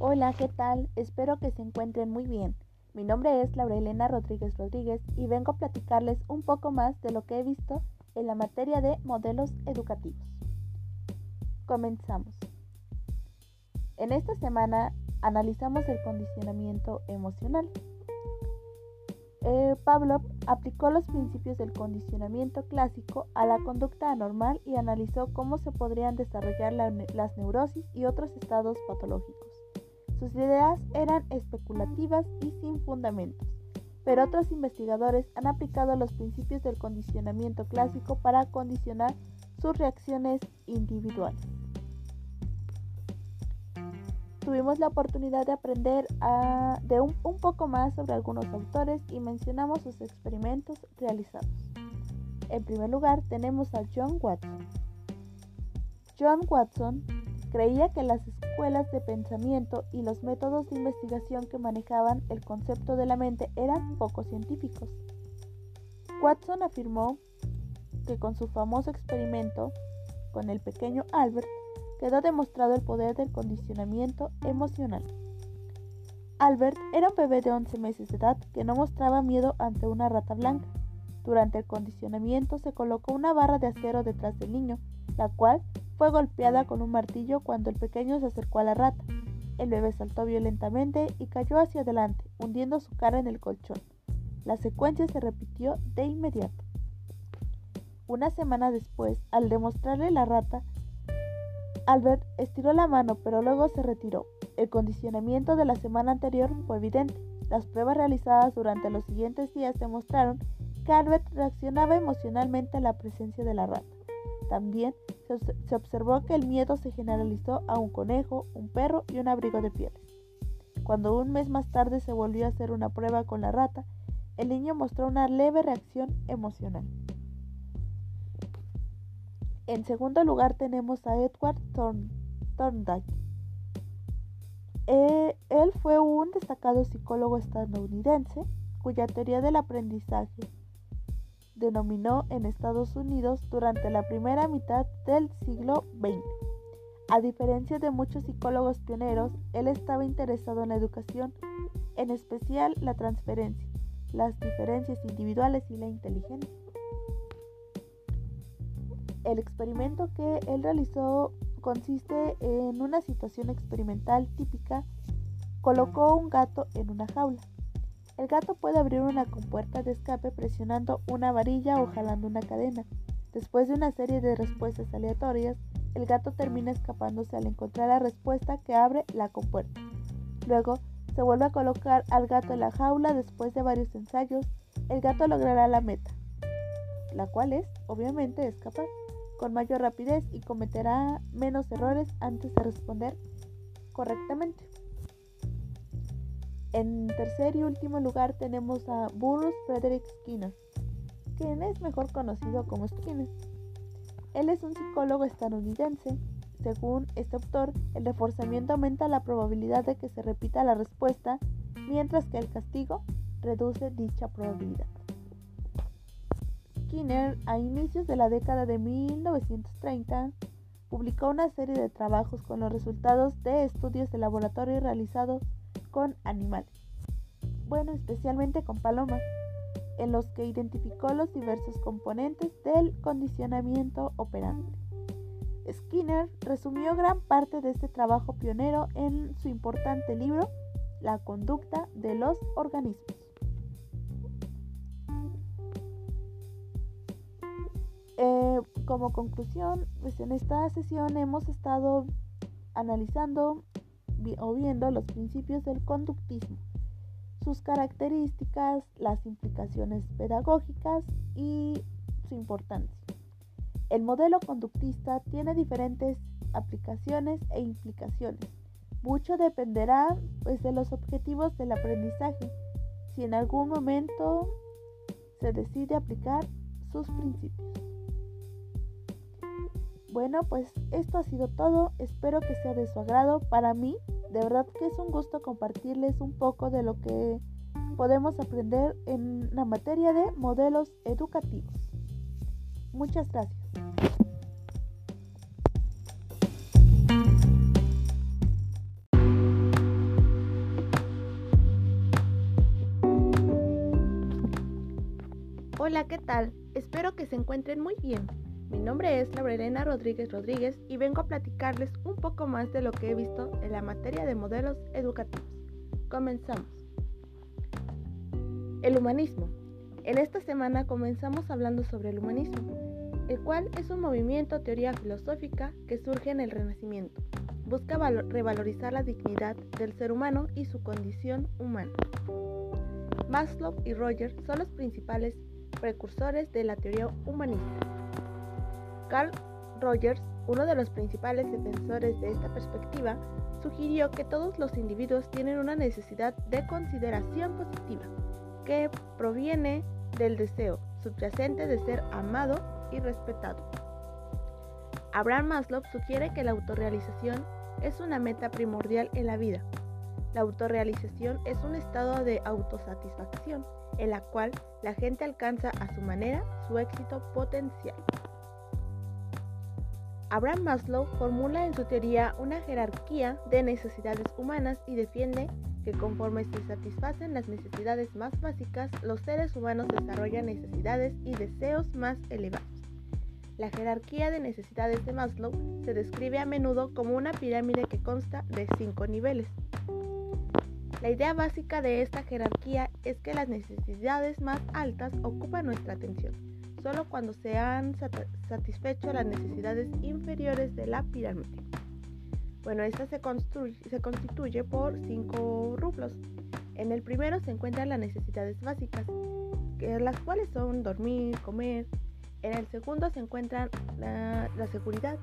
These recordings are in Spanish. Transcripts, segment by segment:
Hola, ¿qué tal? Espero que se encuentren muy bien. Mi nombre es Laura Elena Rodríguez Rodríguez y vengo a platicarles un poco más de lo que he visto en la materia de modelos educativos. Comenzamos. En esta semana analizamos el condicionamiento emocional. Eh, Pavlov aplicó los principios del condicionamiento clásico a la conducta anormal y analizó cómo se podrían desarrollar las neurosis y otros estados patológicos. Sus ideas eran especulativas y sin fundamentos, pero otros investigadores han aplicado los principios del condicionamiento clásico para condicionar sus reacciones individuales. Tuvimos la oportunidad de aprender de un, un poco más sobre algunos autores y mencionamos sus experimentos realizados. En primer lugar tenemos a John Watson. John Watson creía que las escuelas de pensamiento y los métodos de investigación que manejaban el concepto de la mente eran poco científicos. Watson afirmó que con su famoso experimento con el pequeño Albert quedó demostrado el poder del condicionamiento emocional. Albert era un bebé de 11 meses de edad que no mostraba miedo ante una rata blanca. Durante el condicionamiento se colocó una barra de acero detrás del niño, la cual fue golpeada con un martillo cuando el pequeño se acercó a la rata. El bebé saltó violentamente y cayó hacia adelante, hundiendo su cara en el colchón. La secuencia se repitió de inmediato. Una semana después, al demostrarle la rata, Albert estiró la mano, pero luego se retiró. El condicionamiento de la semana anterior fue evidente. Las pruebas realizadas durante los siguientes días demostraron que Albert reaccionaba emocionalmente a la presencia de la rata. También se observó que el miedo se generalizó a un conejo, un perro y un abrigo de pieles. Cuando un mes más tarde se volvió a hacer una prueba con la rata, el niño mostró una leve reacción emocional. En segundo lugar tenemos a Edward Thorndike. Eh, él fue un destacado psicólogo estadounidense cuya teoría del aprendizaje denominó en Estados Unidos durante la primera mitad del siglo XX. A diferencia de muchos psicólogos pioneros, él estaba interesado en la educación, en especial la transferencia, las diferencias individuales y la inteligencia. El experimento que él realizó consiste en una situación experimental típica. Colocó un gato en una jaula. El gato puede abrir una compuerta de escape presionando una varilla o jalando una cadena. Después de una serie de respuestas aleatorias, el gato termina escapándose al encontrar la respuesta que abre la compuerta. Luego, se vuelve a colocar al gato en la jaula después de varios ensayos, el gato logrará la meta, la cual es, obviamente, escapar con mayor rapidez y cometerá menos errores antes de responder correctamente. En tercer y último lugar tenemos a Burroughs Frederick Skinner, quien es mejor conocido como Skinner. Él es un psicólogo estadounidense. Según este autor, el reforzamiento aumenta la probabilidad de que se repita la respuesta, mientras que el castigo reduce dicha probabilidad. Skinner, a inicios de la década de 1930, publicó una serie de trabajos con los resultados de estudios de laboratorio realizados con animales, bueno, especialmente con palomas, en los que identificó los diversos componentes del condicionamiento operante. Skinner resumió gran parte de este trabajo pionero en su importante libro La conducta de los organismos. Eh, como conclusión, pues en esta sesión hemos estado analizando o viendo los principios del conductismo, sus características, las implicaciones pedagógicas y su importancia. El modelo conductista tiene diferentes aplicaciones e implicaciones. Mucho dependerá pues, de los objetivos del aprendizaje, si en algún momento se decide aplicar sus principios. Bueno, pues esto ha sido todo, espero que sea de su agrado. Para mí, de verdad que es un gusto compartirles un poco de lo que podemos aprender en la materia de modelos educativos. Muchas gracias. Hola, ¿qué tal? Espero que se encuentren muy bien. Mi nombre es Laurelena Rodríguez Rodríguez y vengo a platicarles un poco más de lo que he visto en la materia de modelos educativos. Comenzamos. El humanismo. En esta semana comenzamos hablando sobre el humanismo, el cual es un movimiento teoría filosófica que surge en el Renacimiento. Busca revalorizar la dignidad del ser humano y su condición humana. Maslow y Rogers son los principales precursores de la teoría humanista. Carl Rogers, uno de los principales defensores de esta perspectiva, sugirió que todos los individuos tienen una necesidad de consideración positiva, que proviene del deseo subyacente de ser amado y respetado. Abraham Maslow sugiere que la autorrealización es una meta primordial en la vida. La autorrealización es un estado de autosatisfacción en la cual la gente alcanza a su manera su éxito potencial. Abraham Maslow formula en su teoría una jerarquía de necesidades humanas y defiende que conforme se satisfacen las necesidades más básicas, los seres humanos desarrollan necesidades y deseos más elevados. La jerarquía de necesidades de Maslow se describe a menudo como una pirámide que consta de cinco niveles. La idea básica de esta jerarquía es que las necesidades más altas ocupan nuestra atención, solo cuando se han satisfecho las necesidades inferiores de la pirámide. Bueno, esta se, se constituye por cinco rublos. En el primero se encuentran las necesidades básicas, que las cuales son dormir, comer. En el segundo se encuentra la, seguridad.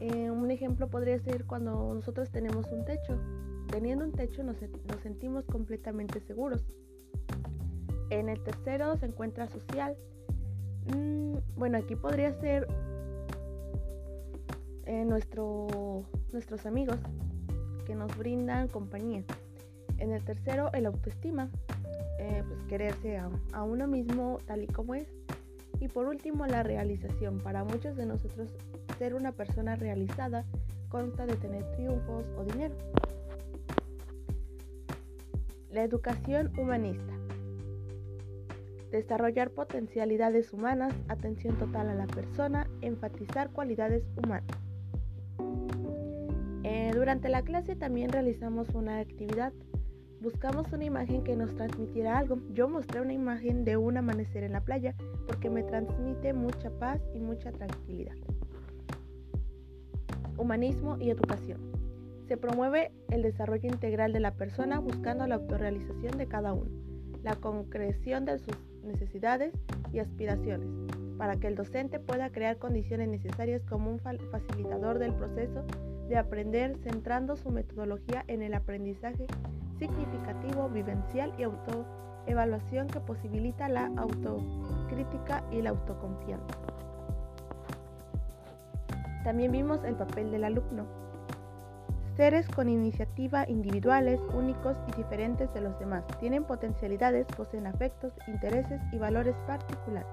Eh, un ejemplo podría ser cuando nosotros tenemos un techo teniendo un techo nos, sentimos completamente seguros. En el tercero se encuentra social. Mm, bueno, aquí podría ser eh, nuestro, nuestros amigos que nos brindan compañía. En el tercero, el autoestima, eh, pues quererse a, a, uno mismo tal y como es. Y por último, la realización. Para muchos de nosotros, ser una persona realizada consta de tener triunfos o dinero. La educación humanista. Desarrollar potencialidades humanas, atención total a la persona, enfatizar cualidades humanas. Eh, durante la clase también realizamos una actividad. Buscamos una imagen que nos transmitiera algo. Yo mostré una imagen de un amanecer en la playa porque me transmite mucha paz y mucha tranquilidad. Humanismo y educación. Se promueve el desarrollo integral de la persona buscando la autorrealización de cada uno, la concreción de sus necesidades y aspiraciones, para que el docente pueda crear condiciones necesarias como un facilitador del proceso de aprender centrando su metodología en el aprendizaje significativo, vivencial y autoevaluación que posibilita la autocrítica y la autoconfianza. También vimos el papel del alumno Seres con iniciativa individuales, únicos y diferentes de los demás. Tienen potencialidades, poseen afectos, intereses y valores particulares.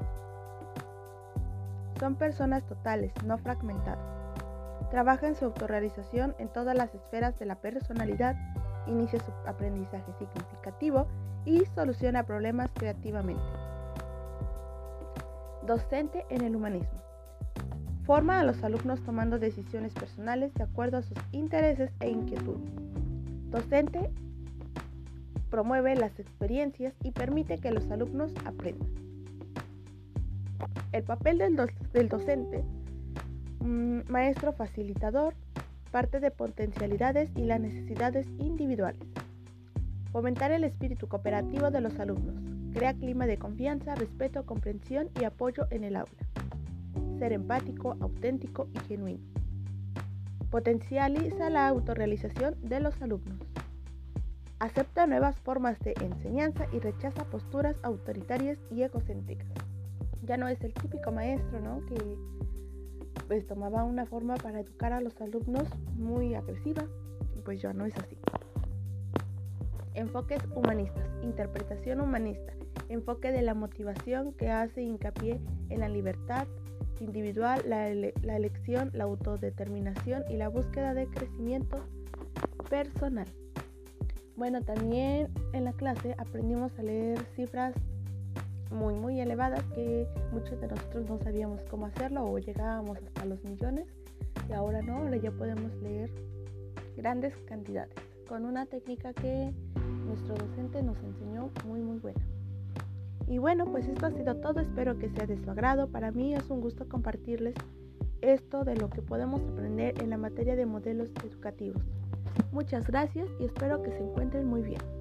Son personas totales, no fragmentadas. Trabaja en su autorrealización en todas las esferas de la personalidad, inicia su aprendizaje significativo y soluciona problemas creativamente. Docente en el humanismo. Forma a los alumnos tomando decisiones personales de acuerdo a sus intereses e inquietudes. Docente promueve las experiencias y permite que los alumnos aprendan. El papel del, docente, mm, maestro facilitador, parte de potencialidades y las necesidades individuales. Fomentar el espíritu cooperativo de los alumnos. Crea clima de confianza, respeto, comprensión y apoyo en el aula ser empático, auténtico y genuino. Potencializa la autorrealización de los alumnos. Acepta nuevas formas de enseñanza y rechaza posturas autoritarias y egocéntricas. Ya no es el típico maestro, ¿no? Que pues tomaba una forma para educar a los alumnos muy agresiva, pues ya no es así. Enfoques humanistas, interpretación humanista, enfoque de la motivación que hace hincapié en la libertad, individual, la, elección, la autodeterminación y la búsqueda de crecimiento personal. Bueno, también en la clase aprendimos a leer cifras muy muy elevadas que muchos de nosotros no sabíamos cómo hacerlo o llegábamos hasta los millones y ahora no, ahora ya podemos leer grandes cantidades con una técnica que nuestro docente nos enseñó muy muy buena. Y bueno, pues esto ha sido todo, espero que sea de su agrado. Para mí es un gusto compartirles esto de lo que podemos aprender en la materia de modelos educativos. Muchas gracias y espero que se encuentren muy bien.